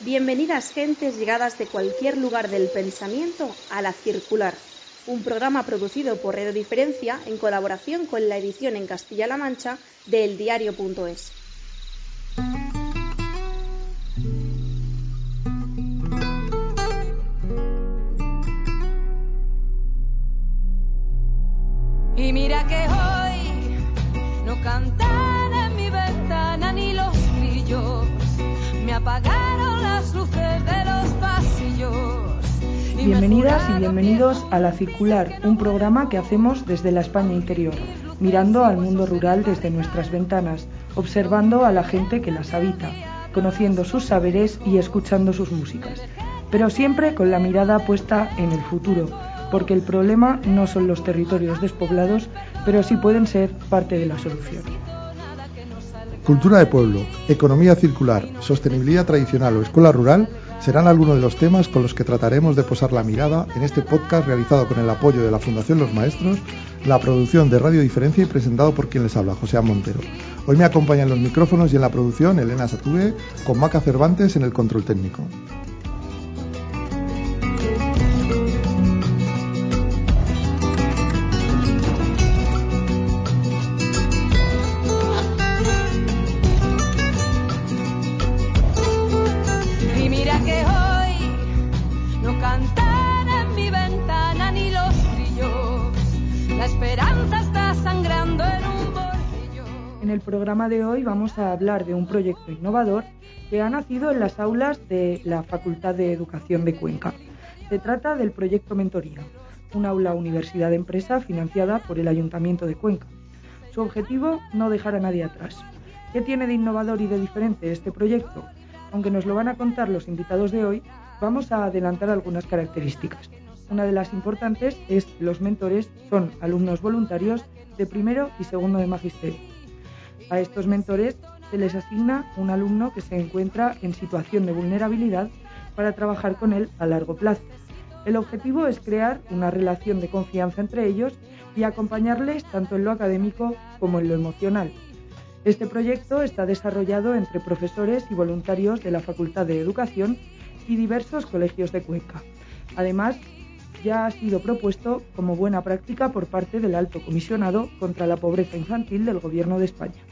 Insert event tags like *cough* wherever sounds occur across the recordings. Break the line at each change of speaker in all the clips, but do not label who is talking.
Bienvenidas gentes llegadas de cualquier lugar del pensamiento a La Circular, un programa producido por Radio Diferencia en colaboración con la edición en Castilla-La Mancha de eldiario.es.
Y mira que hoy no cantan en mi ventana ni los grillos, me apagaron
Bienvenidas y bienvenidos a La Circular, un programa que hacemos desde la España interior, mirando al mundo rural desde nuestras ventanas, observando a la gente que las habita, conociendo sus saberes y escuchando sus músicas, pero siempre con la mirada puesta en el futuro, porque el problema no son los territorios despoblados, pero sí pueden ser parte de la solución.
Cultura de pueblo, economía circular, sostenibilidad tradicional o escuela rural serán algunos de los temas con los que trataremos de posar la mirada en este podcast realizado con el apoyo de la Fundación Los Maestros, la producción de Radio Diferencia y presentado por quien les habla, José Montero. Hoy me acompañan los micrófonos y en la producción Elena Satube con Maca Cervantes en el control técnico.
De hoy vamos a hablar de un proyecto innovador que ha nacido en las aulas de la Facultad de Educación de Cuenca. Se trata del proyecto Mentoría, un aula universidad empresa financiada por el Ayuntamiento de Cuenca. Su objetivo, no dejar a nadie atrás. ¿Qué tiene de innovador y de diferente este proyecto? Aunque nos lo van a contar los invitados de hoy, vamos a adelantar algunas características. Una de las importantes es que los mentores son alumnos voluntarios de primero y segundo de magisterio. A estos mentores se les asigna un alumno que se encuentra en situación de vulnerabilidad para trabajar con él a largo plazo. El objetivo es crear una relación de confianza entre ellos y acompañarles tanto en lo académico como en lo emocional. Este proyecto está desarrollado entre profesores y voluntarios de la Facultad de Educación y diversos colegios de Cuenca. Además, ya ha sido propuesto como buena práctica por parte del Alto Comisionado contra la Pobreza Infantil del Gobierno de España.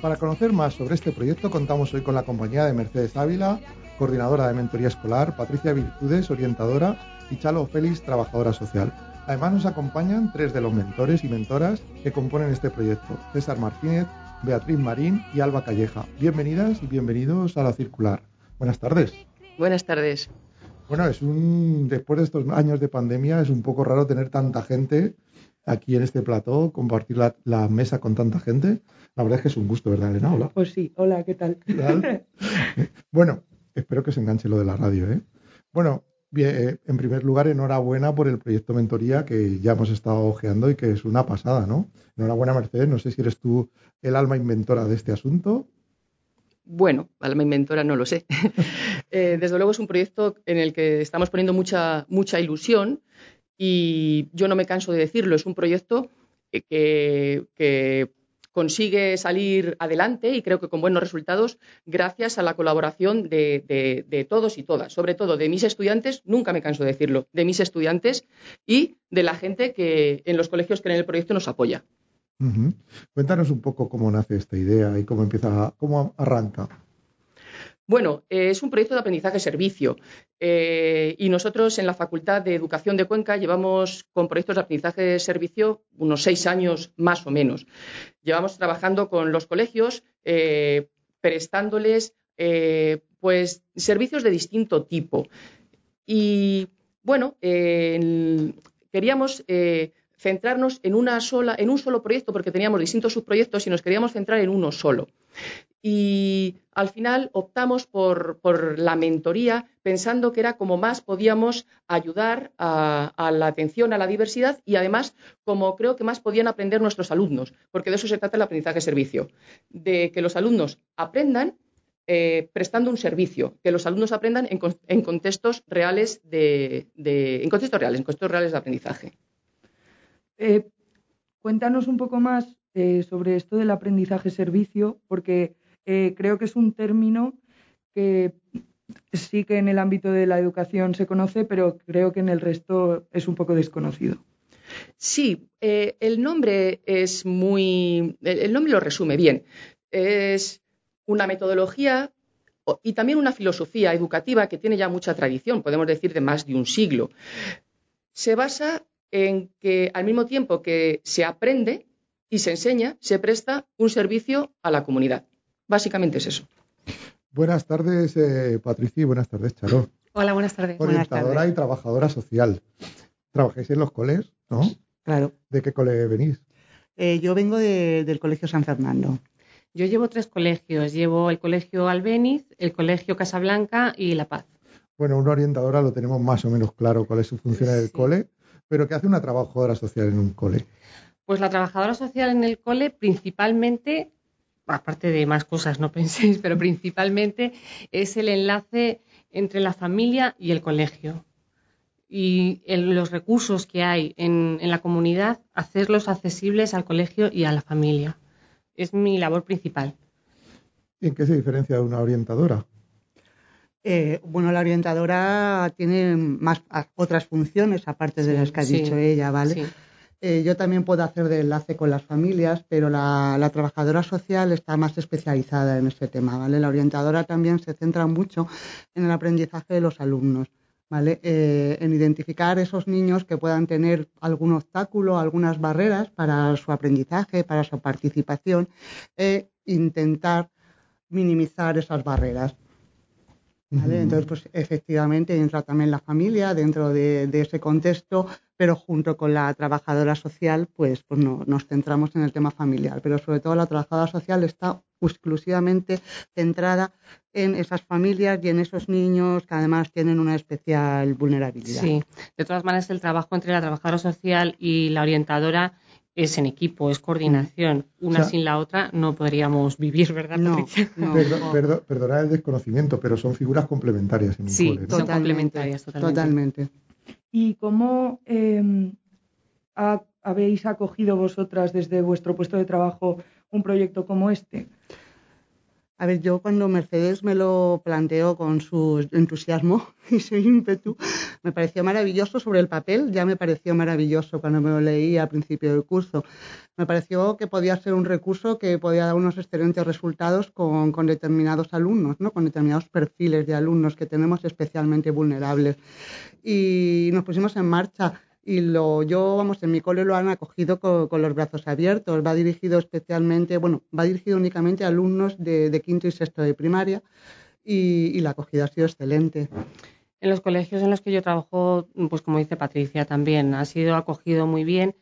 Para conocer más sobre este proyecto contamos hoy con la compañía de Mercedes Ávila, coordinadora de mentoría escolar, Patricia Virtudes, orientadora y Chalo Félix, trabajadora social. Además nos acompañan tres de los mentores y mentoras que componen este proyecto, César Martínez, Beatriz Marín y Alba Calleja. Bienvenidas y bienvenidos a La Circular. Buenas tardes.
Buenas tardes.
Bueno, es un después de estos años de pandemia es un poco raro tener tanta gente aquí en este plató, compartir la, la mesa con tanta gente. La verdad es que es un gusto, ¿verdad, Elena? Hola.
Pues sí, hola, ¿qué tal?
¿Qué tal? *laughs* bueno, espero que se enganche lo de la radio, ¿eh? Bueno, bien, eh, en primer lugar, enhorabuena por el proyecto Mentoría que ya hemos estado ojeando y que es una pasada, ¿no? Enhorabuena, Mercedes. No sé si eres tú el alma inventora de este asunto.
Bueno, alma inventora no lo sé. *laughs* Eh, desde luego es un proyecto en el que estamos poniendo mucha, mucha ilusión y yo no me canso de decirlo, es un proyecto eh, que, consigue salir adelante y creo que con buenos resultados gracias a la colaboración de, de- todos y todas, sobre todo de mis estudiantes, nunca me canso de decirlo, de mis estudiantes y de la gente que en los colegios que en el proyecto nos apoya.
Cuéntanos un poco cómo nace esta idea y cómo empieza, cómo arranca.
Bueno, eh, es un proyecto de aprendizaje-servicio eh, y nosotros en la Facultad de Educación de Cuenca llevamos con proyectos de aprendizaje-servicio unos seis años más o menos. Llevamos trabajando con los colegios, eh, prestándoles pues servicios de distinto tipo. Y bueno, queríamos centrarnos en una sola, en un solo proyecto, porque teníamos distintos subproyectos y nos queríamos centrar en uno solo. Y al final optamos por, por la mentoría, pensando que era como más podíamos ayudar a, la atención a la diversidad y además como creo que más podían aprender nuestros alumnos, porque de eso se trata el aprendizaje-servicio, de que los alumnos aprendan eh, prestando un servicio, que los alumnos aprendan en, con- en contextos reales de, de- en contextos reales, en contextos reales de aprendizaje.
Eh, cuéntanos un poco más eh, sobre esto del aprendizaje-servicio, porque eh, creo que es un término que sí que en el ámbito de la educación se conoce, pero creo que en el resto es un poco desconocido.
Sí, eh, el nombre es muy. El nombre lo resume bien. Es una metodología y también una filosofía educativa que tiene ya mucha tradición, podemos decir de más de un siglo. Se basa en que al mismo tiempo que se aprende y se enseña, se presta un servicio a la comunidad. Básicamente es eso.
Buenas tardes, eh, Patricia, y buenas tardes, Charo.
Hola, buenas tardes.
Orientadora y trabajadora social. ¿Trabajáis en los coles, no?
Claro.
¿De qué cole venís?
Eh, yo vengo del Colegio San Fernando. Yo llevo tres colegios. Llevo el Colegio Albeniz, el Colegio Casablanca y La Paz.
Bueno, una orientadora lo tenemos más o menos claro cuál es su función en el cole, pero ¿qué hace una trabajadora social en un cole?
Pues la trabajadora social en el cole principalmente, aparte de más cosas, no *laughs* penséis, pero principalmente es el enlace entre la familia y el colegio. Y los recursos que hay en la comunidad, hacerlos accesibles al colegio y a la familia es mi labor principal.
¿Y en qué se diferencia de una orientadora?
Eh, bueno, la orientadora tiene más otras funciones aparte de las que ha dicho ella, ¿vale? Eh, yo también puedo hacer de enlace con las familias, pero la, trabajadora social está más especializada en este tema, ¿vale? La orientadora también se centra mucho en el aprendizaje de los alumnos. ¿vale? Eh, en identificar esos niños que puedan tener algún obstáculo, algunas barreras para su aprendizaje, para su participación, e intentar minimizar esas barreras. Entonces, pues efectivamente entra también la familia dentro de, ese contexto, pero junto con la trabajadora social, pues, pues no, nos centramos en el tema familiar. Pero sobre todo la trabajadora social está exclusivamente centrada en esas familias y en esos niños que además tienen una especial vulnerabilidad. Sí, de todas maneras el trabajo entre la trabajadora social y la orientadora es en equipo, es coordinación. Una sin la otra no podríamos vivir, ¿verdad?
No, perdona el desconocimiento, pero son figuras complementarias en
Sí, son complementarias, totalmente.
¿Y cómo em, habéis acogido vosotras desde vuestro puesto de trabajo un proyecto como este?
A ver, yo cuando Mercedes me lo planteó con su entusiasmo *laughs* y su ímpetu, me pareció maravilloso sobre el papel, ya me pareció maravilloso cuando me lo leí al principio del curso. Me pareció que podía ser un recurso que podía dar unos excelentes resultados con, con determinados alumnos, ¿no? con determinados perfiles de alumnos que tenemos especialmente vulnerables. Y nos pusimos en marcha y lo, yo, vamos, en mi cole lo han acogido con, los brazos abiertos. Va dirigido especialmente, bueno, va dirigido únicamente a alumnos de, quinto y sexto de primaria y, la acogida ha sido excelente. En los colegios en los que yo trabajo, pues como dice Patricia también, ha sido acogido muy bien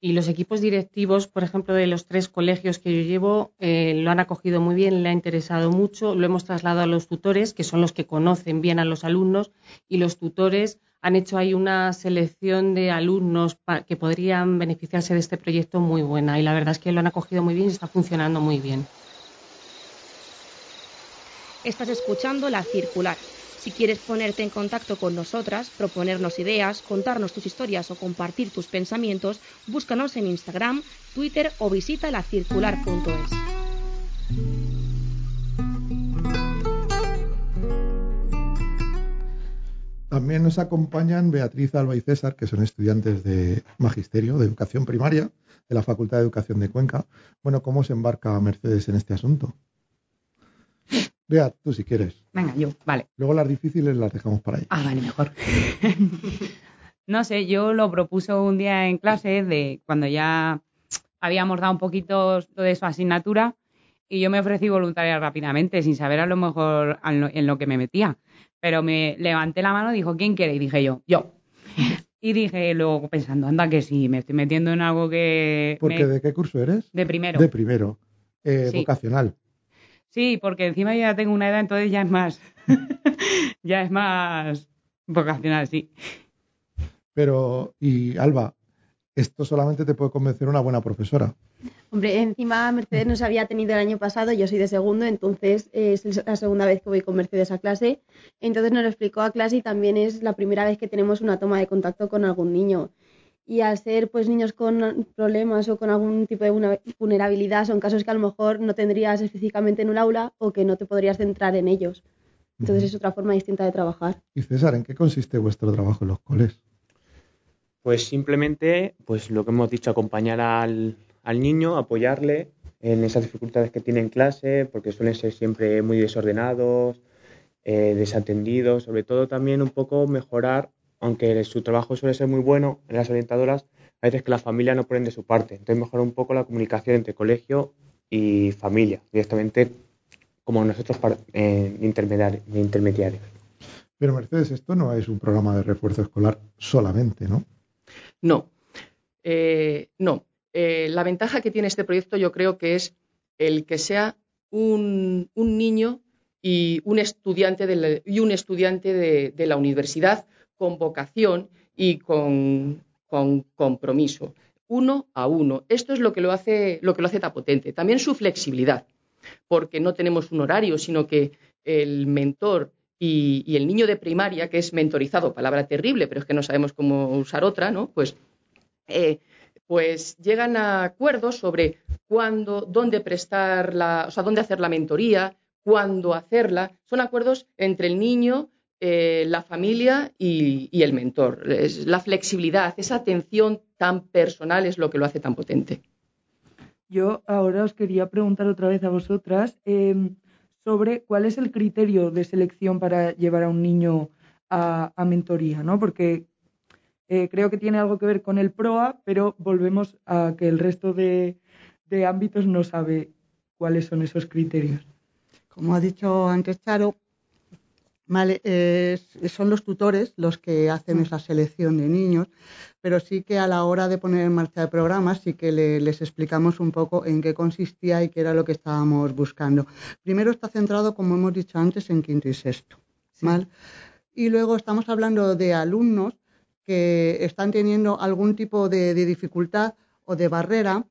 y los equipos directivos, por ejemplo, de los tres colegios que yo llevo, eh, lo han acogido muy bien, le ha interesado mucho, lo hemos trasladado a los tutores, que son los que conocen bien a los alumnos y los tutores han hecho ahí una selección de alumnos que podrían beneficiarse de este proyecto muy buena y la verdad es que lo han acogido muy bien y está funcionando muy bien.
Estás escuchando La Circular. Si quieres ponerte en contacto con nosotras, proponernos ideas, contarnos tus historias o compartir tus pensamientos, búscanos en Instagram, Twitter o visita lacircular.es.
También nos acompañan Beatriz Alba y César, que son estudiantes de Magisterio, de Educación Primaria, de la Facultad de Educación de Cuenca. Bueno, ¿cómo se embarca Mercedes en este asunto? Beat, tú si quieres.
Venga, yo, vale.
Luego las difíciles las dejamos para ahí.
Ah, vale, mejor. *laughs* no sé, yo lo propuse un día en clase de cuando ya habíamos dado un poquito de su asignatura y yo me ofrecí voluntaria rápidamente, sin saber a lo mejor en lo que me metía. Pero me levanté la mano y dijo, ¿quién quiere? Y dije yo, yo. Y dije luego pensando, anda que sí, me estoy metiendo en algo que...
¿Porque de qué curso eres?
De primero.
De primero. Eh, Vocacional.
Sí, porque encima yo ya tengo una edad, entonces ya es más... *laughs* ya es más vocacional, sí.
Pero, y Alba, esto solamente te puede convencer una buena profesora.
Hombre, encima Mercedes nos había tenido el año pasado, yo soy de segundo, entonces es la segunda vez que voy con Mercedes a clase. Entonces nos lo explicó a clase y también es la primera vez que tenemos una toma de contacto con algún niño. Y al ser pues niños con problemas o con algún tipo de vulnerabilidad, son casos que a lo mejor no tendrías específicamente en un aula o que no te podrías centrar en ellos. Entonces es otra forma distinta de trabajar.
Y César, ¿en qué consiste vuestro trabajo en los coles?
Pues simplemente, pues lo que hemos dicho, acompañar al, al niño, apoyarle en esas dificultades que tiene en clase, porque suelen ser siempre muy desordenados, eh, desatendidos, sobre todo también un poco mejorar, aunque su trabajo suele ser muy bueno en las orientadoras, a veces que la familia no ponen de su parte. Entonces mejorar un poco la comunicación entre colegio y familia, directamente como nosotros eh, intermediarios.
Pero Mercedes, esto no es un programa de refuerzo escolar solamente, ¿no?
No, eh, no. Eh, la ventaja que tiene este proyecto yo creo que es el que sea un, niño y un estudiante, de la, universidad con vocación y con, compromiso, uno a uno. Esto es lo que lo hace, lo que lo hace tan potente. También su flexibilidad, porque no tenemos un horario, sino que el mentor y, el niño de primaria, que es mentorizado, palabra terrible, pero es que no sabemos cómo usar otra, ¿no? Pues eh, pues llegan a acuerdos sobre cuándo, dónde prestar la, o sea, dónde hacer la mentoría, cuándo hacerla. Son acuerdos entre el niño, eh, la familia y, el mentor. la flexibilidad, esa atención tan personal es lo que lo hace tan potente.
Yo ahora os quería preguntar otra vez a vosotras em, sobre cuál es el criterio de selección para llevar a un niño a, a mentoría, ¿no? Porque eh, creo que tiene algo que ver con el PROA, pero volvemos a que el resto de, ámbitos no sabe cuáles son esos criterios.
Como ha dicho antes Charo, son los tutores los que hacen mm. esa selección de niños, pero sí que a la hora de poner en marcha el programa sí que les explicamos un poco en qué consistía y qué era lo que estábamos buscando. Primero está centrado, como hemos dicho antes, en quinto y sexto. Y luego estamos hablando de alumnos que están teniendo algún tipo de, dificultad o de barrera,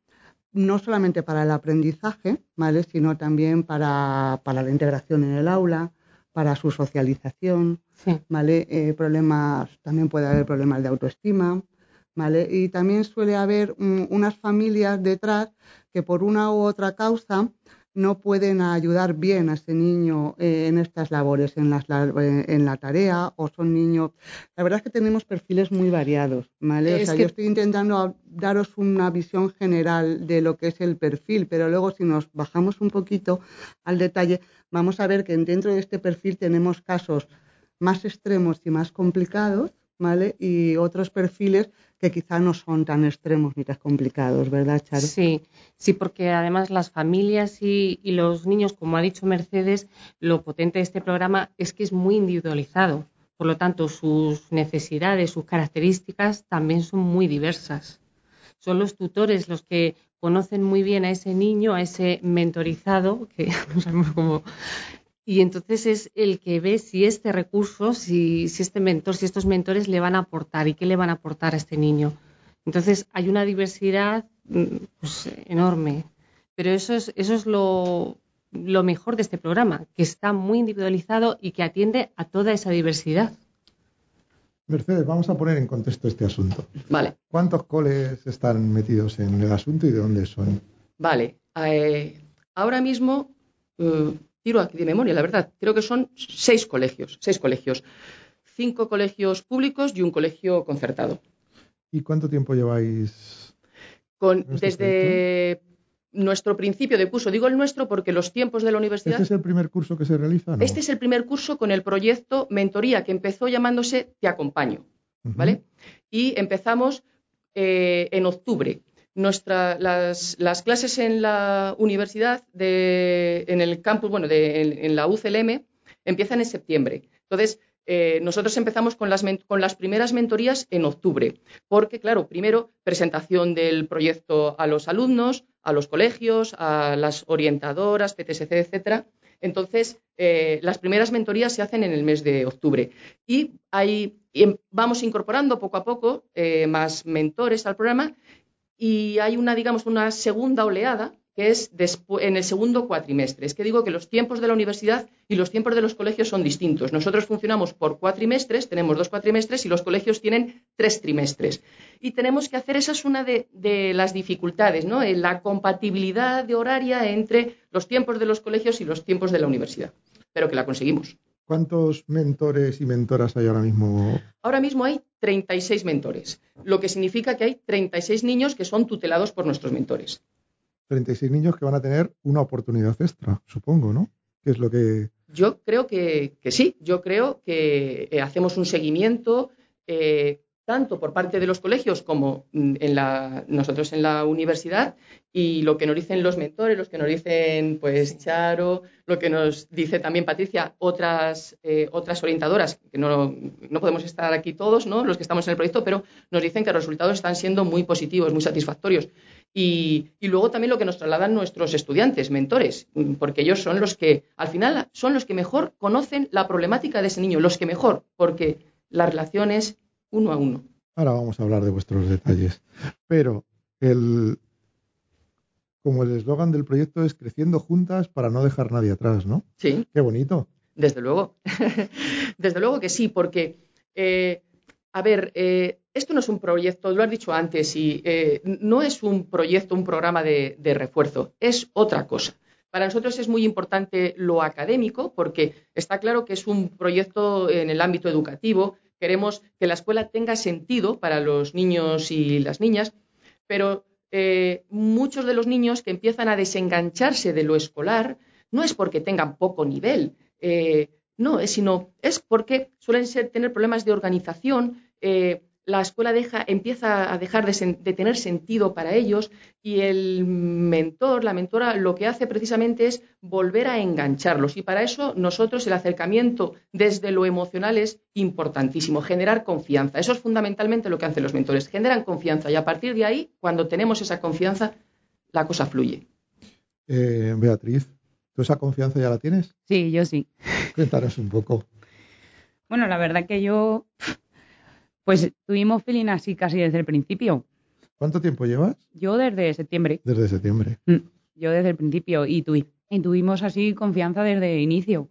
no solamente para el aprendizaje, ¿vale? sino también para, la integración en el aula, para su socialización, ¿vale? Eh, problemas, también puede haber problemas de autoestima, ¿vale? Y también suele haber unas familias detrás que por una u otra causa no pueden ayudar bien a ese niño eh, en estas labores, en, las, eh, en la tarea, o son niños. La verdad es que tenemos perfiles muy variados, ¿vale? o sea, yo estoy intentando daros una visión general de lo que es el perfil, pero luego si nos bajamos un poquito al detalle, vamos a ver que dentro de este perfil tenemos casos más extremos y más complicados, ¿vale? Y otros perfiles que quizá no son tan extremos ni tan complicados, ¿verdad, Charo?
Sí, sí, porque además las familias y, los niños, como ha dicho Mercedes, lo potente de este programa es que es muy individualizado. Por lo tanto, sus necesidades, sus características también son muy diversas. Son los tutores los que conocen muy bien a ese niño, a ese mentorizado, que *laughs* no sabemos cómo y entonces es el que ve si este recurso, si, si este mentor, si estos mentores le van a aportar y qué le van a aportar a este niño. Entonces hay una diversidad mm, pues, enorme. Pero eso es, eso es lo, lo mejor de este programa, que está muy individualizado y que atiende a toda esa diversidad.
Mercedes, vamos a poner en contexto este asunto.
Vale.
¿Cuántos coles están metidos en el asunto y de dónde son?
Vale. Eh, ahora mismo eh, tiro aquí de memoria, la verdad, creo que son seis colegios, seis colegios, cinco colegios públicos y un colegio concertado.
¿Y cuánto tiempo lleváis?
Con, desde nuestro principio de curso, digo el nuestro porque los tiempos de la universidad.
¿Este es el primer curso que se realiza?
Este es el primer curso con el proyecto Mentoría que empezó llamándose Te acompaño, ¿vale? Y empezamos eh, en octubre nuestra, las, clases en la universidad, de, en el campus, bueno, de, en, la UCLM, empiezan en septiembre. Entonces, eh, nosotros empezamos con las, con las primeras mentorías en octubre, porque, claro, primero, presentación del proyecto a los alumnos, a los colegios, a las orientadoras, PTSC, etcétera. Entonces, eh, las primeras mentorías se hacen en el mes de octubre. Y, ahí vamos incorporando poco a poco eh, más mentores al programa y hay una, digamos, una segunda oleada que es en el segundo cuatrimestre. Es que digo que los tiempos de la universidad y los tiempos de los colegios son distintos. Nosotros funcionamos por cuatrimestres, tenemos dos cuatrimestres y los colegios tienen tres trimestres. Y tenemos que hacer, esa es una de, las dificultades, ¿no? La compatibilidad de horaria entre los tiempos de los colegios y los tiempos de la universidad. Pero que la conseguimos.
¿Cuántos mentores y mentoras hay ahora mismo?
Ahora mismo hay 36 mentores, lo que significa que hay 36 niños que son tutelados por nuestros mentores.
36 niños que van a tener una oportunidad extra, supongo, ¿no? ¿Qué es lo que...?
Yo creo que, que sí, yo creo que eh, hacemos un seguimiento eh, tanto por parte de los colegios como mm, en la, nosotros en la universidad y lo que nos dicen los mentores, los que nos dicen pues Charo, lo que nos dice también Patricia, otras, eh, otras orientadoras, que no, no, podemos estar aquí todos, ¿no? los que estamos en el proyecto, pero nos dicen que los resultados están siendo muy positivos, muy satisfactorios. Y, y, luego también lo que nos trasladan nuestros estudiantes, mentores, porque ellos son los que, al final, son los que mejor conocen la problemática de ese niño, los que mejor, porque la relación es uno a uno.
Ahora vamos a hablar de vuestros detalles. Pero el, como el eslogan del proyecto es creciendo juntas para no dejar nadie atrás, ¿no?
Sí.
Qué bonito.
Desde luego. *laughs* Desde luego que sí, porque, eh, a ver, eh, esto no es un proyecto, lo has dicho antes, y eh, no es un proyecto, un programa de, de refuerzo, es otra cosa. Para nosotros es muy importante lo académico, porque está claro que es un proyecto en el ámbito educativo. Queremos que la escuela tenga sentido para los niños y las niñas, pero eh, muchos de los niños que empiezan a desengancharse de lo escolar no es porque tengan poco nivel, eh, no, es, sino es porque suelen tener problemas de organización, eh, la escuela deja, empieza a dejar de, de, tener sentido para ellos y el mentor, la mentora, lo que hace precisamente es volver a engancharlos. Y para eso nosotros el acercamiento desde lo emocional es importantísimo, generar confianza. Eso es fundamentalmente lo que hacen los mentores, generan confianza y a partir de ahí, cuando tenemos esa confianza, la cosa fluye.
Eh, Beatriz, ¿tú esa confianza ya la tienes?
Sí, yo sí.
Cuéntanos un poco.
Bueno, la verdad que yo pues tuvimos feeling así casi desde el principio.
¿Cuánto tiempo llevas?
Yo desde septiembre.
Desde septiembre.
Yo desde el principio y, tu, y tuvimos así confianza desde el inicio.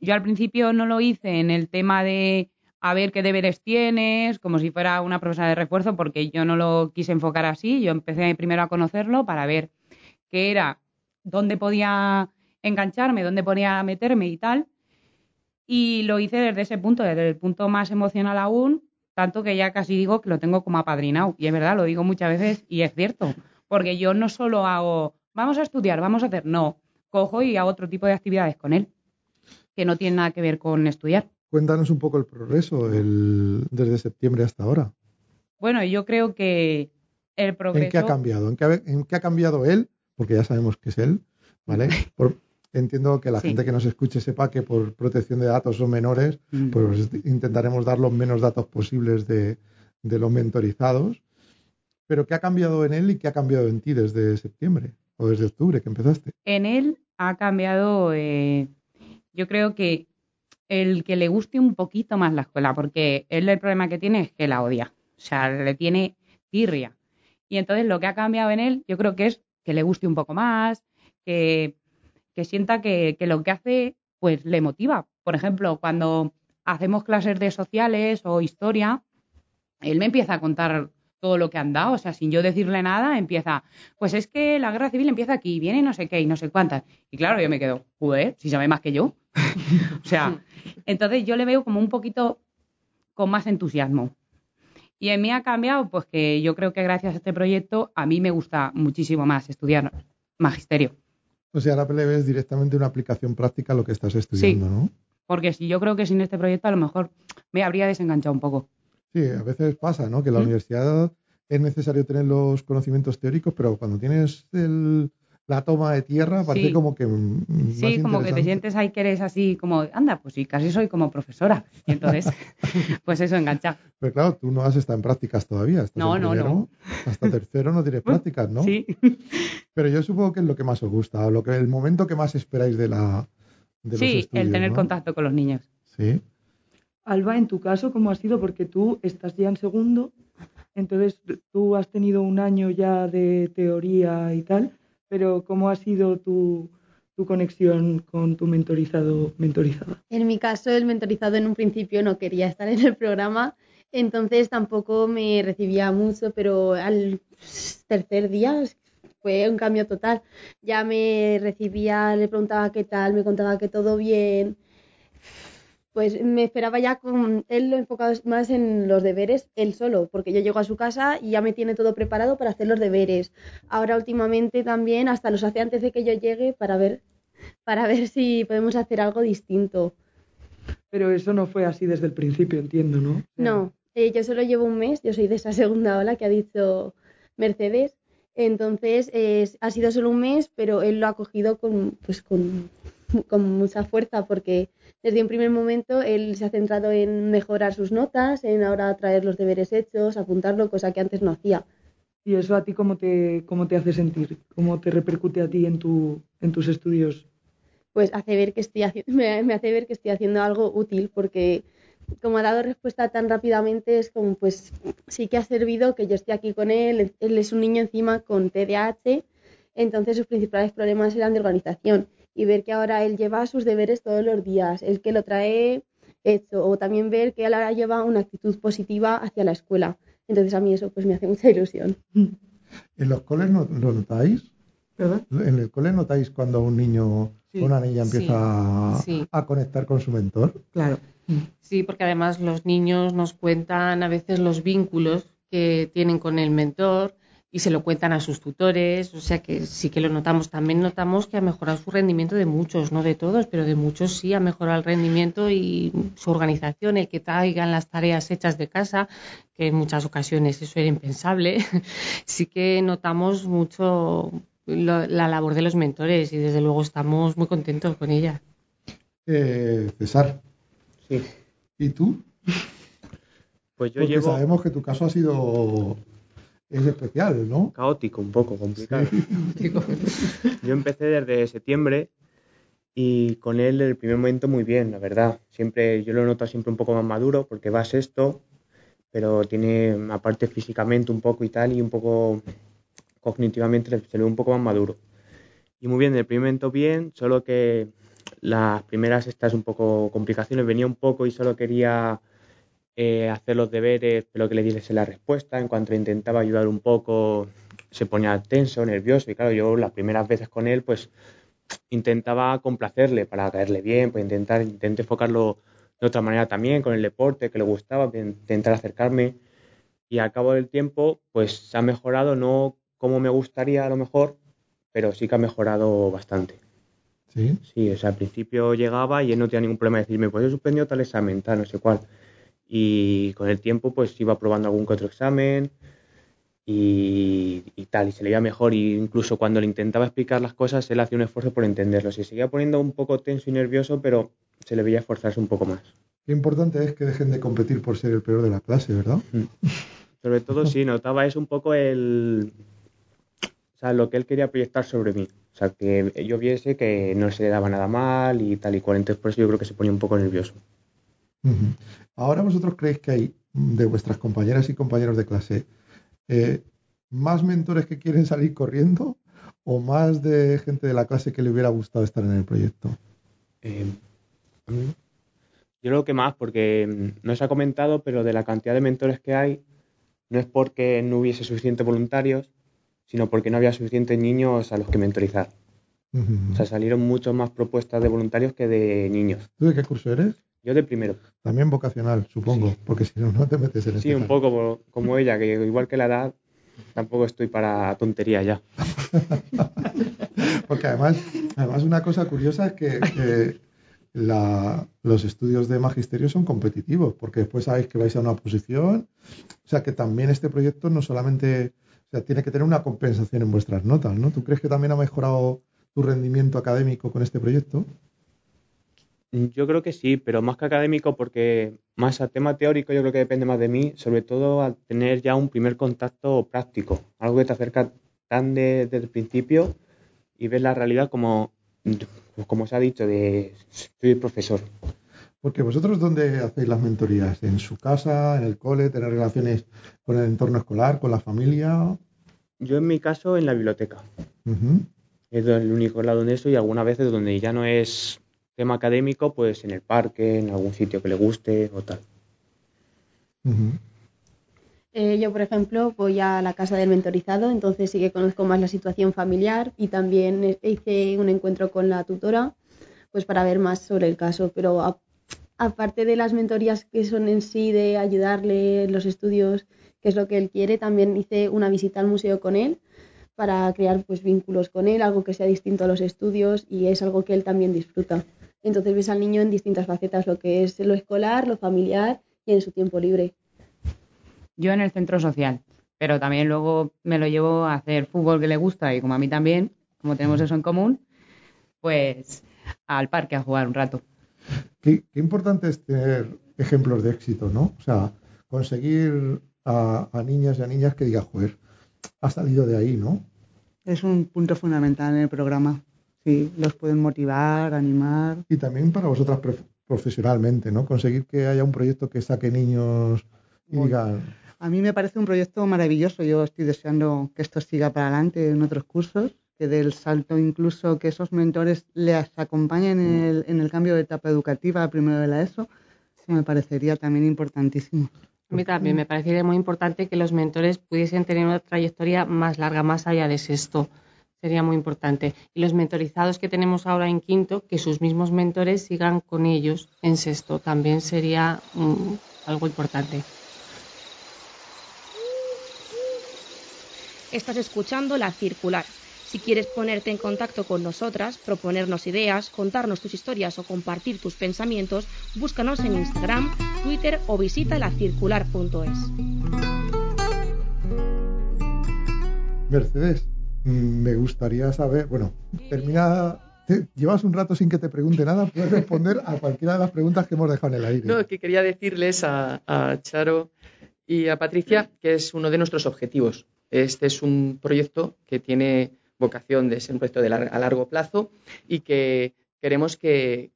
Yo al principio no lo hice en el tema de a ver qué deberes tienes, como si fuera una profesora de refuerzo, porque yo no lo quise enfocar así. Yo empecé primero a conocerlo para ver qué era, dónde podía engancharme, dónde podía meterme y tal. Y lo hice desde ese punto, desde el punto más emocional aún, tanto que ya casi digo que lo tengo como apadrinado. Y es verdad, lo digo muchas veces y es cierto, porque yo no solo hago, vamos a estudiar, vamos a hacer, no, cojo y hago otro tipo de actividades con él, que no tienen nada que ver con estudiar.
Cuéntanos un poco el progreso el, desde septiembre hasta ahora.
Bueno, yo creo que el progreso...
¿En qué ha cambiado? ¿En qué, en qué ha cambiado él? Porque ya sabemos que es él, ¿vale? *laughs* Por, entiendo que la sí. gente que nos escuche sepa que por protección de datos son menores, mm. pues intentaremos dar los menos datos posibles de, de, los mentorizados. Pero ¿qué ha cambiado en él y qué ha cambiado en ti desde septiembre o desde octubre que empezaste?
En él ha cambiado, eh, yo creo que el que le guste un poquito más la escuela, porque él el problema que tiene es que la odia, o sea, le tiene tirria. Y entonces lo que ha cambiado en él, yo creo que es que le guste un poco más, que que sienta que, que, lo que hace pues le motiva. Por ejemplo, cuando hacemos clases de sociales o historia, él me empieza a contar todo lo que han dado, o sea, sin yo decirle nada, empieza, pues es que la guerra civil empieza aquí, viene no sé qué y no sé cuántas. Y claro, yo me quedo, joder, si sabe más que yo. *laughs* o sea, *laughs* entonces yo le veo como un poquito con más entusiasmo. Y en mí ha cambiado, pues que yo creo que gracias a este proyecto a mí me gusta muchísimo más estudiar magisterio.
O sea, ahora le ves directamente una aplicación práctica a lo que estás estudiando,
sí,
¿no?
Porque si yo creo que sin este proyecto a lo mejor me habría desenganchado un poco.
Sí, a veces pasa, ¿no? Que la ¿Mm? universidad es necesario tener los conocimientos teóricos, pero cuando tienes el, la toma de tierra parece
sí.
como que
sí como que te sientes ahí que eres así como anda pues sí casi soy como profesora y entonces *laughs* pues eso engancha
pero claro tú no has estado en prácticas todavía estás
no
en
no
primero,
no
hasta tercero no tienes *laughs* prácticas no
sí.
Pero yo supongo que es lo que más os gusta o lo que el momento que más esperáis de la de
sí
los estudios,
el tener
¿no?
contacto con los niños.
Sí.
Alba en tu caso cómo ha sido porque tú estás ya en segundo entonces tú has tenido un año ya de teoría y tal pero ¿cómo ha sido tu, tu conexión con tu mentorizado mentorizada?
En mi caso, el mentorizado en un principio no quería estar en el programa, entonces tampoco me recibía mucho, pero al tercer día fue un cambio total. Ya me recibía, le preguntaba qué tal, me contaba que todo bien.
Pues me esperaba ya con él lo enfocado más en los deberes, él solo, porque yo llego a su casa y ya me tiene todo preparado para hacer los deberes. Ahora últimamente también hasta los hace antes de que yo llegue para ver, para ver si podemos hacer algo distinto.
Pero eso no fue así desde el principio, entiendo, ¿no?
No, eh, yo solo llevo un mes, yo soy de esa segunda ola que ha dicho Mercedes, entonces eh, ha sido solo un mes, pero él lo ha cogido con, pues, con, con mucha fuerza porque desde un primer momento él se ha centrado en mejorar sus notas, en ahora traer los deberes hechos, apuntarlo, cosa que antes no hacía.
¿Y eso a ti cómo te, cómo te hace sentir? ¿Cómo te repercute a ti en, tu, en tus estudios?
Pues hace ver que estoy *laughs* me hace ver que estoy haciendo algo útil porque como ha dado respuesta tan rápidamente es como pues sí que ha servido que yo esté aquí con él, él es un niño encima con TDAH, entonces sus principales problemas eran de organización y ver que ahora él lleva sus deberes todos los días, el que lo trae hecho, o también ver que él ahora lleva una actitud positiva hacia la escuela. Entonces a mí eso pues me hace mucha ilusión. *laughs*
¿En los coles no, lo notáis?
¿Verdad?
¿En el cole notáis cuando un niño
Sí.
o una niña empieza
Sí.
a conectar con su mentor?
Claro.
Sí, porque además los niños nos cuentan a veces los vínculos que tienen con el mentor y se lo cuentan a sus tutores, o sea que sí que lo notamos. También notamos que ha mejorado su rendimiento de muchos, no de todos, pero de muchos sí ha mejorado el rendimiento y su organización, el que traigan las tareas hechas de casa, que en muchas ocasiones eso era impensable. *laughs* sí que notamos mucho lo- la labor de los mentores y desde luego estamos muy contentos con ella.
Eh, César,
Sí.
¿y tú?
Pues yo
Porque
llevo
sabemos que tu caso ha sido es especial, ¿no?
caótico, un poco complicado. *laughs* Yo empecé desde septiembre y con él el primer momento muy bien, la verdad. Siempre, yo lo noto siempre un poco más maduro porque va sexto, pero tiene, aparte físicamente un poco y tal, y un poco cognitivamente se le ve un poco más maduro. Y muy bien, el primer momento bien, solo que las primeras estas un poco complicaciones, venía un poco y solo quería eh, hacer los deberes, pero que le diese la respuesta. En cuanto intentaba ayudar un poco, se ponía tenso, nervioso. Y claro, yo las primeras veces con él, pues intentaba complacerle para caerle bien, pues intentar, intenté enfocarlo de otra manera también, con el deporte que le gustaba, intentar acercarme. Y al cabo del tiempo, pues ha mejorado, no como me gustaría a lo mejor, pero sí que ha mejorado bastante.
Sí.
Sí, o sea, al principio llegaba y él no tenía ningún problema de decirme, pues he suspendido tal examen, tal, no sé cuál. Y con el tiempo, pues iba probando algún que otro examen y, y tal, y se le iba mejor. Y incluso cuando le intentaba explicar las cosas, él hacía un esfuerzo por entenderlo. Se seguía poniendo un poco tenso y nervioso, pero se le veía esforzarse un poco más.
Qué importante es que dejen de competir por ser el peor de la clase, ¿verdad?
Sobre todo, sí, notaba es un poco el. O sea, lo que él quería proyectar sobre mí. O sea, que yo viese que no se le daba nada mal y tal y cual. Entonces, por eso yo creo que se ponía un poco nervioso.
Ahora vosotros creéis que hay mm, de vuestras compañeras y compañeros de clase eh, más mentores que quieren salir corriendo o más de gente de la clase que le hubiera gustado estar en el proyecto.
Eh, yo creo que más, porque mm, no se ha comentado, pero de la cantidad de mentores que hay, no es porque no hubiese suficientes voluntarios, sino porque no había suficientes niños a los que mentorizar. O sea, salieron muchas más propuestas de voluntarios que de niños.
¿Tú de qué curso eres?
Yo de primero.
También vocacional, supongo,
Sí.
porque si no, no te metes en
Sí,
este
un poco por- como ella, que igual que la edad, tampoco estoy para tontería ya. *laughs*
Porque además, además una cosa curiosa es que, que la- los estudios de magisterio son competitivos, porque después sabéis que vais a una posición, o sea que también este proyecto no solamente, o sea, tiene que tener una compensación en vuestras notas, ¿no? ¿Tú crees que también ha mejorado tu rendimiento académico con este proyecto?
Yo creo que sí, pero más que académico, porque más a tema teórico yo creo que depende más de mí, sobre todo al tener ya un primer contacto práctico, algo que te acerca tan de- desde el principio y ves la realidad como, como se ha dicho, de soy profesor.
Porque vosotros, ¿dónde hacéis las mentorías? ¿En su casa, en el cole, tener relaciones con el entorno escolar, con la familia?
Yo en mi caso en la biblioteca, es el único lado de eso y algunas veces donde ya no es tema académico, pues en el parque, en algún sitio que le guste o tal.
Eh, yo, por ejemplo, voy a la casa del mentorizado, entonces sí que conozco más la situación familiar y también eh, hice un encuentro con la tutora, pues para ver más sobre el caso. Pero a- aparte de las mentorías que son en sí de ayudarle en los estudios, que es lo que él quiere, también hice una visita al museo con él para crear pues vínculos con él, algo que sea distinto a los estudios y es algo que él también disfruta. Entonces ves al niño en distintas facetas, lo que es lo escolar, lo familiar y en su tiempo libre.
Yo en el centro social, pero también luego me lo llevo a hacer fútbol que le gusta y como a mí también, como tenemos eso en común, pues al parque a jugar un rato.
Qué, importante es tener ejemplos de éxito, ¿no? O sea, conseguir a, a niñas y a niñas que digan, joder, ha salido de ahí, ¿no?
Es un punto fundamental en el programa. Sí, los pueden motivar, animar.
Y también para vosotras profesionalmente, ¿no? Conseguir que haya un proyecto que saque niños y digan...
A mí me parece un proyecto maravilloso. Yo estoy deseando que esto siga para adelante en otros cursos, que dé el salto incluso, que esos mentores les acompañen en el, en el cambio de etapa educativa primero de la ESO. me parecería también importantísimo.
A mí también me parecería muy importante que los mentores pudiesen tener una trayectoria más larga, más allá de sexto. Sería muy importante. Y los mentorizados que tenemos ahora en quinto, que sus mismos mentores sigan con ellos en sexto, también sería mm, algo importante.
Estás escuchando La Circular si quieres ponerte en contacto con nosotras, proponernos ideas, contarnos tus historias o compartir tus pensamientos, búscanos en Instagram, Twitter o visita lacircular.es.
Mercedes, mm, me gustaría saber, bueno, termina llevas un rato sin que te pregunte nada, puedes responder a cualquiera de las preguntas que hemos dejado en el aire.
No, que quería decirles a, Charo y a Patricia que es uno de nuestros objetivos. Este es un proyecto que tiene vocación de ser un proyecto a largo plazo y que queremos que,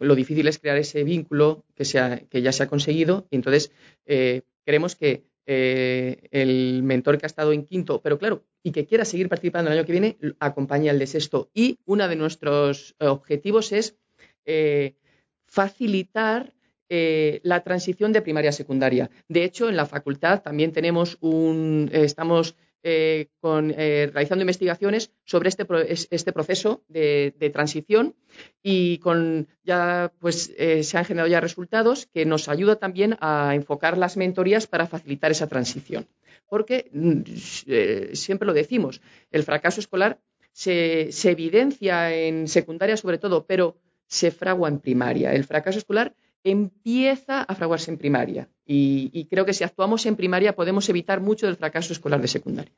lo difícil es crear ese vínculo que, que ya se ha conseguido y entonces eh, queremos que eh, el mentor que ha estado en quinto, pero claro, y que quiera seguir participando el año que viene, acompañe al de sexto. Y uno de nuestros objetivos es eh, facilitar la transición de primaria a secundaria. De hecho, en la facultad también tenemos un, estamos eh, con, eh, realizando investigaciones sobre este, este proceso de, transición y con ya pues eh, se han generado ya resultados que nos ayuda también a enfocar las mentorías para facilitar esa transición. Porque mm, siempre lo decimos, el fracaso escolar se, se evidencia en secundaria sobre todo, pero se fragua en primaria. El fracaso escolar empieza a fraguarse en primaria. Y, creo que si actuamos en primaria podemos evitar mucho del fracaso escolar de secundaria.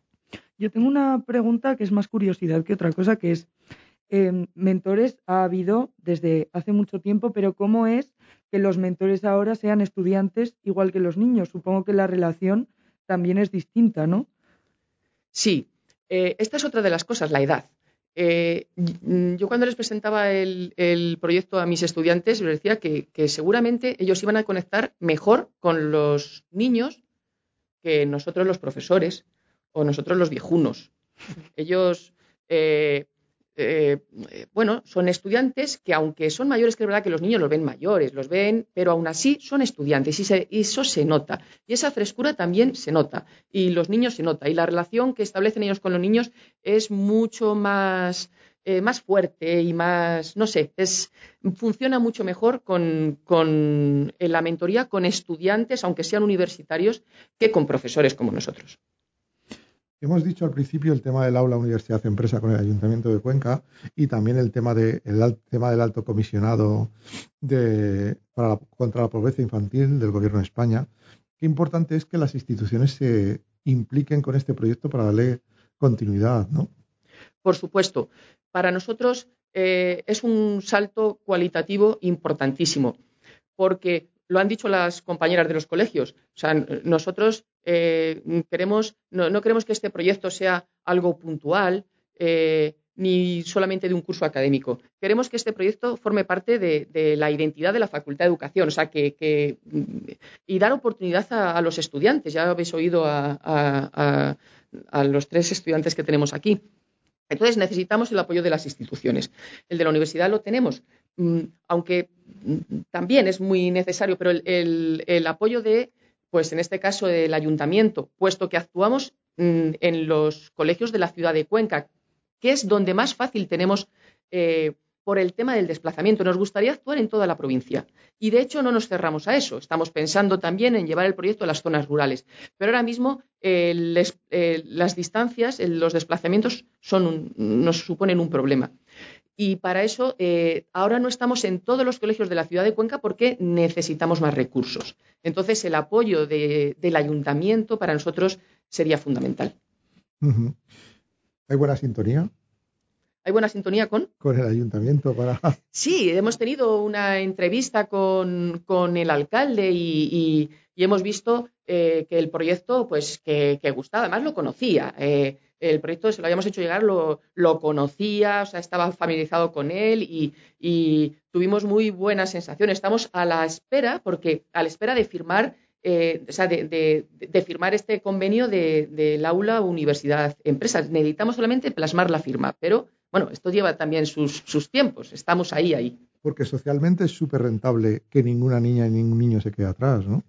Yo tengo una pregunta que es más curiosidad que otra cosa, que es, em, mentores ha habido desde hace mucho tiempo, pero ¿cómo es que los mentores ahora sean estudiantes igual que los niños? Supongo que la relación también es distinta, ¿no?
Sí, eh, esta es otra de las cosas, la edad. Eh, yo cuando les presentaba el, proyecto a mis estudiantes les decía que, seguramente ellos iban a conectar mejor con los niños que nosotros los profesores o nosotros los viejunos. *laughs* Ellos eh, eh, bueno, son estudiantes que aunque son mayores, que es verdad que los niños los ven mayores, los ven, pero aún así son estudiantes y, eso se nota. Y esa frescura también se nota. Y los niños se nota. Y la relación que establecen ellos con los niños es mucho más, eh, más fuerte y más, no sé, funciona mucho mejor con, con la mentoría con estudiantes, aunque sean universitarios, que con profesores como nosotros.
Hemos dicho al principio el tema del aula universidad-empresa con el Ayuntamiento de Cuenca y también el tema, de, tema del alto comisionado contra la pobreza infantil del Gobierno de España. Qué importante es que las instituciones se impliquen con este proyecto para darle continuidad, ¿no?
Por supuesto. Para nosotros eh, es un salto cualitativo importantísimo, porque lo han dicho las compañeras de los colegios. O sea, nosotros eh, queremos, no, queremos que este proyecto sea algo puntual eh, ni solamente de un curso académico. Queremos que este proyecto forme parte de, la identidad de la Facultad de Educación, o sea, que, y dar oportunidad a, los estudiantes. Ya habéis oído a, los tres estudiantes que tenemos aquí. Entonces necesitamos el apoyo de las instituciones. El de la universidad lo tenemos, mm, aunque mm, también es muy necesario, pero el apoyo de pues en este caso el ayuntamiento, puesto que actuamos mm, en los colegios de la ciudad de Cuenca, que es donde más fácil tenemos eh, por el tema del desplazamiento. Nos gustaría actuar en toda la provincia. Y de hecho no nos cerramos a eso. Estamos pensando también en llevar el proyecto a las zonas rurales. Pero ahora mismo eh, eh, las distancias, eh, los desplazamientos son un- nos suponen un problema. Y para eso eh, ahora no estamos en todos los colegios de la ciudad de Cuenca porque necesitamos más recursos. Entonces el apoyo de- del ayuntamiento para nosotros sería fundamental.
¿Hay buena sintonía
¿Hay buena sintonía con?
con el ayuntamiento para... *laughs*
Sí, hemos tenido una entrevista con, con el alcalde y, y- y hemos visto eh, que el proyecto, pues, que, que gustaba. Además, lo conocía. Eh, el proyecto se lo habíamos hecho llegar, lo, lo conocía, o sea, estaba familiarizado con él y, tuvimos muy buenas sensaciones. Estamos a la espera, porque a la espera de firmar, eh, o sea, de, de- de firmar este convenio de- del aula Universidad Empresas. Necesitamos solamente plasmar la firma, pero bueno, esto lleva también sus, sus tiempos. Estamos ahí, ahí.
Porque socialmente es súper rentable que ninguna niña y ningún niño se quede atrás, ¿no?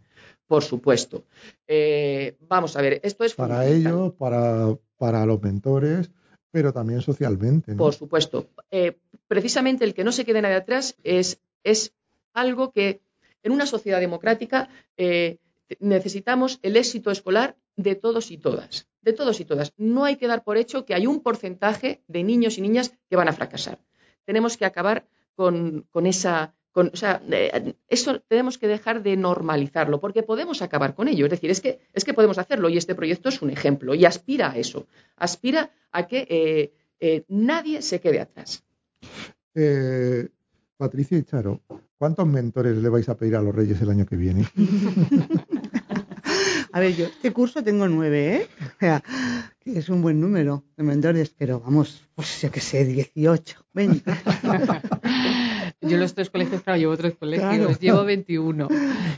Por supuesto. Eh, vamos a ver, esto es
Para ellos, para, para los mentores, pero también socialmente, ¿no?
Por supuesto. Eh, precisamente el que no se quede nadie atrás es, es algo que en una sociedad democrática eh, necesitamos el éxito escolar de todos y todas. De todos y todas. No hay que dar por hecho que hay un porcentaje de niños y niñas que van a fracasar. Tenemos que acabar con, con esa. Con- o sea, eh, eso tenemos que dejar de normalizarlo, porque podemos acabar con ello. Es decir, es que, es que podemos hacerlo y este proyecto es un ejemplo y aspira a eso. Aspira a que eh, eh, nadie se quede atrás.
Eh, Patricia y Charo, ¿cuántos mentores le vais a pedir a los Reyes el año que viene? *laughs*
A ver, yo este curso tengo nueve, ¿eh? O sea, que es un buen número de mentores, pero vamos, pues yo qué sé, 18, 20. *laughs*
Yo los tres colegios, claro, llevo tres colegios,
Claro. *laughs*
llevo 21.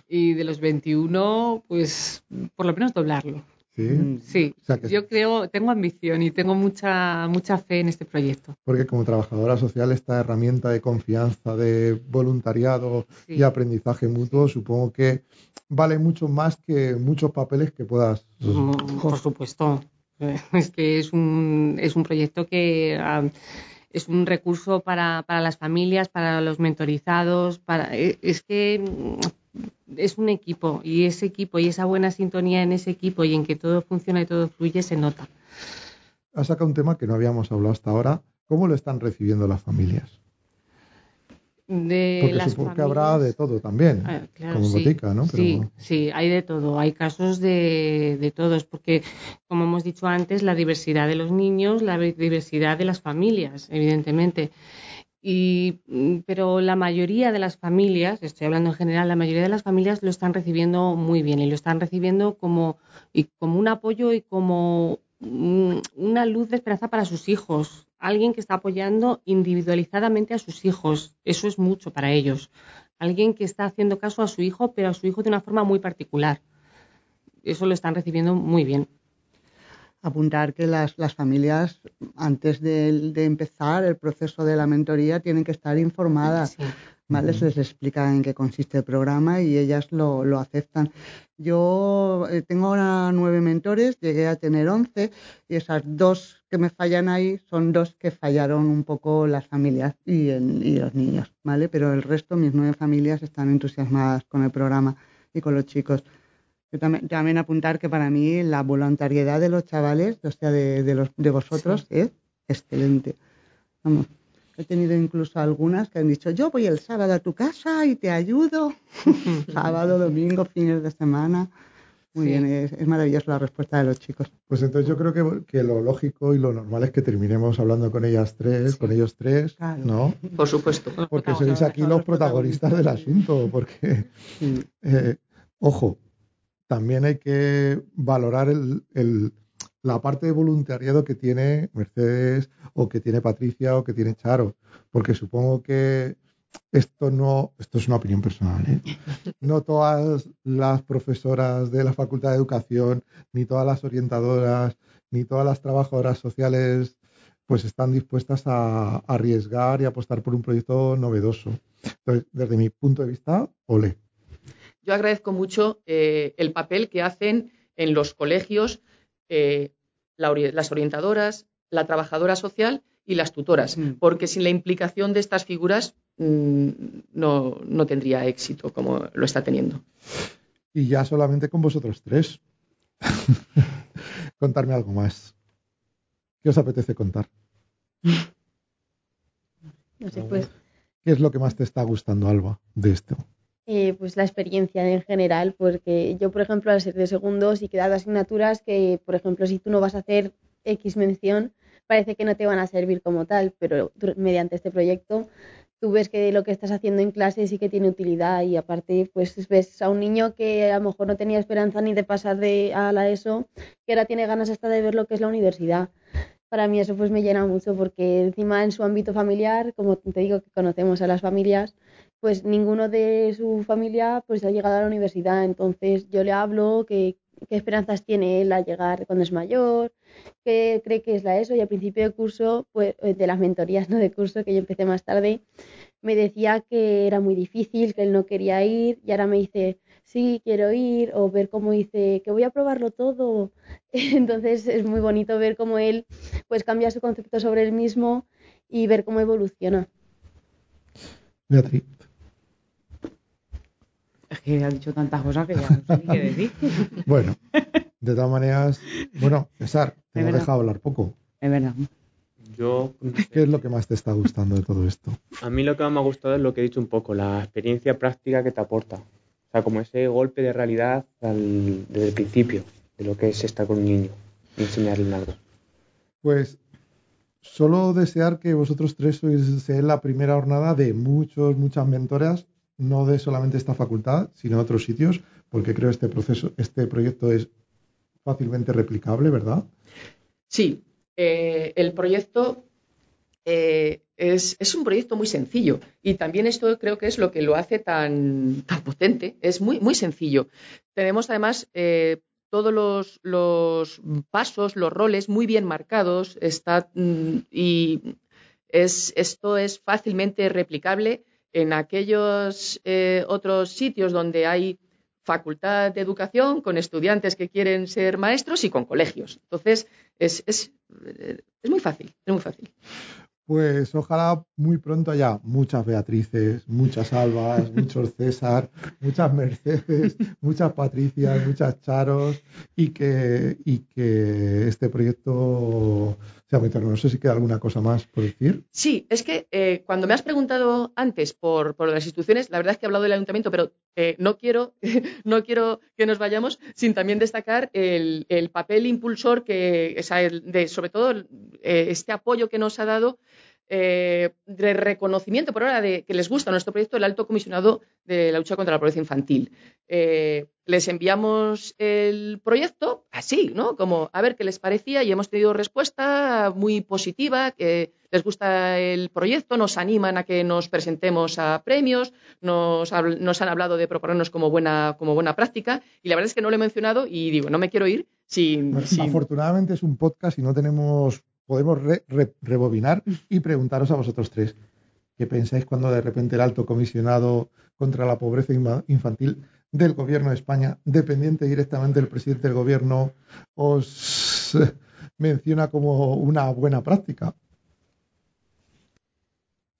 Y de los 21, pues por lo menos doblarlo.
Sí.
Mm.
Sí,
O sea que-
yo creo, tengo ambición y tengo mucha, mucha fe en este proyecto.
Porque como trabajadora social, esta herramienta de confianza, de voluntariado
Sí.
y aprendizaje mutuo, supongo que vale mucho más que muchos papeles que puedas.
Mm, Por supuesto. *laughs* Es que es un, es un proyecto que ah, es un recurso para, para las familias, para los mentorizados, para, eh, es que mm, es un equipo y ese equipo y esa buena sintonía en ese equipo y en que todo funciona y todo fluye se nota.
Has sacado un tema que no habíamos hablado hasta ahora. ¿Cómo lo están recibiendo las familias?
De
Porque
las
supongo que habrá de todo también,
Ah, claro,
como
sí,
botica, ¿no?
Sí,
Pero-
sí, hay de todo. Hay casos de, de todos, porque, como hemos dicho antes, la diversidad de los niños, la diversidad de las familias, evidentemente. Y, mm, pero la mayoría de las familias, estoy hablando en general, la mayoría de las familias lo están recibiendo muy bien y lo están recibiendo como, y como un apoyo y como una luz de esperanza para sus hijos. Alguien que está apoyando individualizadamente a sus hijos. Eso es mucho para ellos. Alguien que está haciendo caso a su hijo, pero a su hijo de una forma muy particular. Eso lo están recibiendo muy bien.
Apuntar que las, las familias, antes de, de empezar el proceso de la mentoría, tienen que estar informadas.
Sí.
¿Vale? Se les explica en qué consiste el programa y ellas lo, lo aceptan. Yo eh, tengo ahora nueve mentores, llegué a tener once y esas dos que me fallan ahí son dos que fallaron un poco las familias y, el- y los niños, ¿vale? Pero el resto, mis nueve familias, están entusiasmadas con el programa y con los chicos. Yo también, también apuntar que para mí la voluntariedad de los chavales, o sea, de, de los, de vosotros, es excelente. Vamos, he tenido incluso algunas que han dicho, yo voy el sábado a tu casa y te ayudo. *laughs* sábado, domingo, fines de semana. Muy
Sí.
bien, es, es maravillosa la respuesta de los chicos.
Pues entonces yo creo que, que lo lógico y lo normal es que terminemos hablando con ellas tres, con ellos tres,
Claro.
¿no?
Por supuesto.
Porque sois aquí los
los
protagonistas del asunto, porque,
Sí.
eh, ojo, también hay que valorar el, el- la parte de voluntariado que tiene Mercedes o que tiene Patricia o que tiene Charo, porque supongo que esto no, esto es una opinión personal, ¿eh? *laughs* No todas las profesoras de la Facultad de Educación, ni todas las orientadoras, ni todas las trabajadoras sociales, pues están dispuestas a arriesgar y apostar por un proyecto novedoso. Entonces, desde mi punto de vista, ole.
Yo agradezco mucho eh, el papel que hacen en los colegios eh, la ori- las orientadoras, la trabajadora social y las tutoras,
Mm.
porque sin la implicación de estas figuras mm, no, no tendría éxito como lo está teniendo.
Y ya solamente con vosotros tres. *laughs* Contarme algo más. ¿Qué os apetece contar?
No sé, pues,
¿Qué es lo que más te está gustando, Alba, de esto?
Eh, pues la experiencia en general, porque yo, por ejemplo, al ser de segundo, sí que asignaturas que, por ejemplo, si tú no vas a hacer X mención, parece que no te van a servir como tal, pero mediante este proyecto tú ves que lo que estás haciendo en clase sí que tiene utilidad y aparte pues ves a un niño que a lo mejor no tenía esperanza ni de pasar de a la ESO, que ahora tiene ganas hasta de ver lo que es la universidad. Para mí eso pues me llena mucho porque encima en su ámbito familiar, como te digo que conocemos a las familias, pues ninguno de su familia pues ha llegado a la universidad, entonces yo le hablo que qué esperanzas tiene él a llegar cuando es mayor, qué cree que es la ESO y al principio de curso, pues eh, de las mentorías, no de curso, que yo empecé más tarde, me decía que era muy difícil, que él no quería ir y ahora me dice, sí, quiero ir o ver cómo dice, que voy a probarlo todo. *laughs* Entonces es muy bonito ver cómo él pues cambia su concepto sobre él mismo y ver cómo evoluciona.
Beatriz.
Que ha dicho tantas cosas que ya no sé ni qué decir. *laughs*
Bueno, de todas maneras, bueno, César, te hemos dejado hablar poco.
Es verdad.
Yo, no sé,
¿Qué es lo que más te está gustando de todo esto?
a mí lo que más me ha gustado es lo que he dicho un poco, la experiencia práctica que te aporta. O sea, como ese golpe de realidad al- desde el principio de lo que es estar con un niño y enseñarle algo.
Pues solo desear que vosotros tres sois seáis la primera jornada de muchos, muchas mentoras, no de solamente esta facultad, sino de otros sitios, porque creo este proceso, este proyecto es fácilmente replicable, ¿verdad?
Sí, eh, el proyecto eh, es, es un proyecto muy sencillo y también esto creo que es lo que lo hace tan, tan potente. Es muy, muy sencillo. Tenemos además eh, todos los, los pasos, los roles muy bien marcados está, mm, y es, esto es fácilmente replicable en aquellos eh, otros sitios donde hay facultad de educación con estudiantes que quieren ser maestros y con colegios. Entonces, es, es, eh, es muy fácil, es muy fácil.
Pues ojalá muy pronto haya muchas Beatrices, muchas Albas, *laughs* muchos César, muchas Mercedes, muchas Patricias, muchas Charos y que, y que este proyecto sea muy. No sé si queda alguna cosa más por decir.
Sí, es que eh, cuando me has preguntado antes por, por las instituciones, la verdad es que he hablado del ayuntamiento, pero eh, no, quiero, *laughs* no quiero que nos vayamos sin también destacar el, el papel impulsor que, o sea, el de, sobre todo, eh, este apoyo que nos ha dado eh, de reconocimiento por ahora de que les gusta nuestro proyecto el alto comisionado de la lucha contra la pobreza infantil. Eh, les enviamos el proyecto así, ¿no? Como a ver qué les parecía y hemos tenido respuesta muy positiva, que les gusta el proyecto, nos animan a que nos presentemos a premios, nos, han hablado de proponernos como buena, como buena práctica y la verdad es que no lo he mencionado y digo, no me quiero ir sin... sin-
Afortunadamente es un podcast y no tenemos, podemos re- re- rebobinar y preguntaros a vosotros tres. ¿Qué pensáis cuando de repente el alto comisionado contra la pobreza infantil del gobierno de España, dependiente directamente del presidente del gobierno, os eh, menciona como una buena práctica?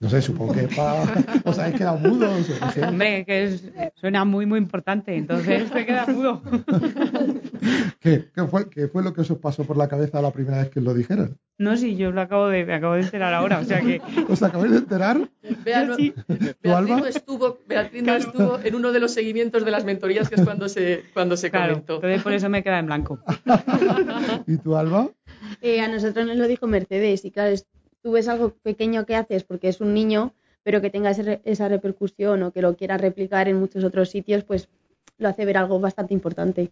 No sé, supongo que pa- *laughs* os habéis quedado mudos. no sé.
Hombre, que es- suena muy, muy importante, entonces te quedas mudo. *laughs*
¿Qué, qué fue, qué fue lo que os pasó por la cabeza la primera vez que os lo dijeron?
No, sí, yo lo acabo de, me acabo de enterar ahora, o sea que *laughs*
¿Os acabáis de enterar?
Bea no-
sí.
Beatriz
Alba?
no estuvo, Beatriz no estuvo en uno de los seguimientos de las mentorías que es cuando se, cuando se
claro,
comentó.
entonces por eso me queda en blanco.
¿Y tú, Alba?
Eh, a nosotros nos lo dijo Mercedes y claro, tú ves algo pequeño que haces porque es un niño, pero que tenga ese esa repercusión o que lo quiera replicar en muchos otros sitios, pues lo hace ver algo bastante importante.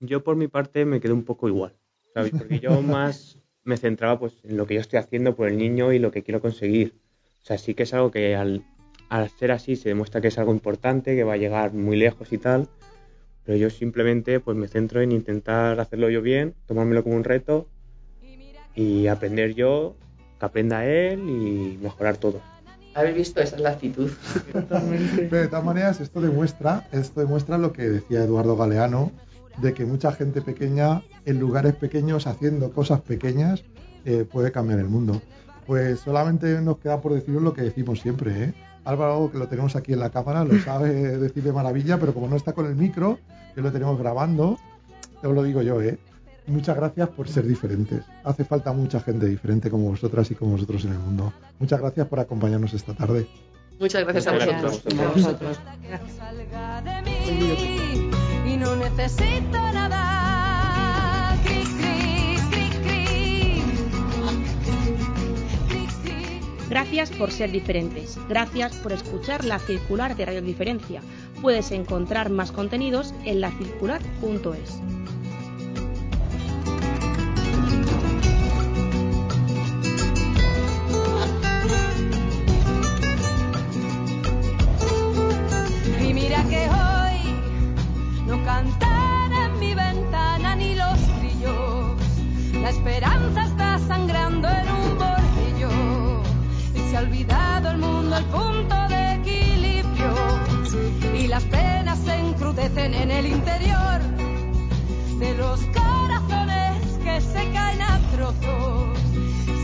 Yo por mi parte me quedé un poco igual, ¿sabes? Porque yo *laughs* más me centraba pues en lo que yo estoy haciendo por el niño y lo que quiero conseguir. O sea, sí que es algo que al, al ser así se demuestra que es algo importante, que va a llegar muy lejos y tal, pero yo simplemente pues me centro en intentar hacerlo yo bien, tomármelo como un reto y aprender yo, que aprenda él y mejorar todo.
Habéis visto, esa es la actitud.
Pero de todas maneras, esto demuestra, esto demuestra lo que decía Eduardo Galeano, de que mucha gente pequeña, en lugares pequeños, haciendo cosas pequeñas, eh, puede cambiar el mundo. Pues solamente nos queda por deciros lo que decimos siempre, ¿eh? Álvaro, que lo tenemos aquí en la cámara, lo sabe decir de maravilla, pero como no está con el micro, que lo tenemos grabando, os lo digo yo, ¿eh? Muchas gracias por ser diferentes. Hace falta mucha gente diferente como vosotras y como vosotros en el mundo. Muchas gracias por acompañarnos esta tarde.
Muchas gracias a vosotros.
A vosotros.
y no necesito nada.
Gracias por ser diferentes. Gracias por escuchar la circular de Radio Diferencia. Puedes encontrar más contenidos en lacircular.es.
no cantan en mi ventana ni los grillos. La esperanza está sangrando en un bordillo y se ha olvidado el mundo al punto de equilibrio. Y las penas se encrudecen en el interior de los corazones que se caen a trozos,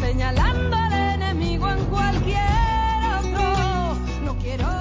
señalando al enemigo en cualquier otro. No quiero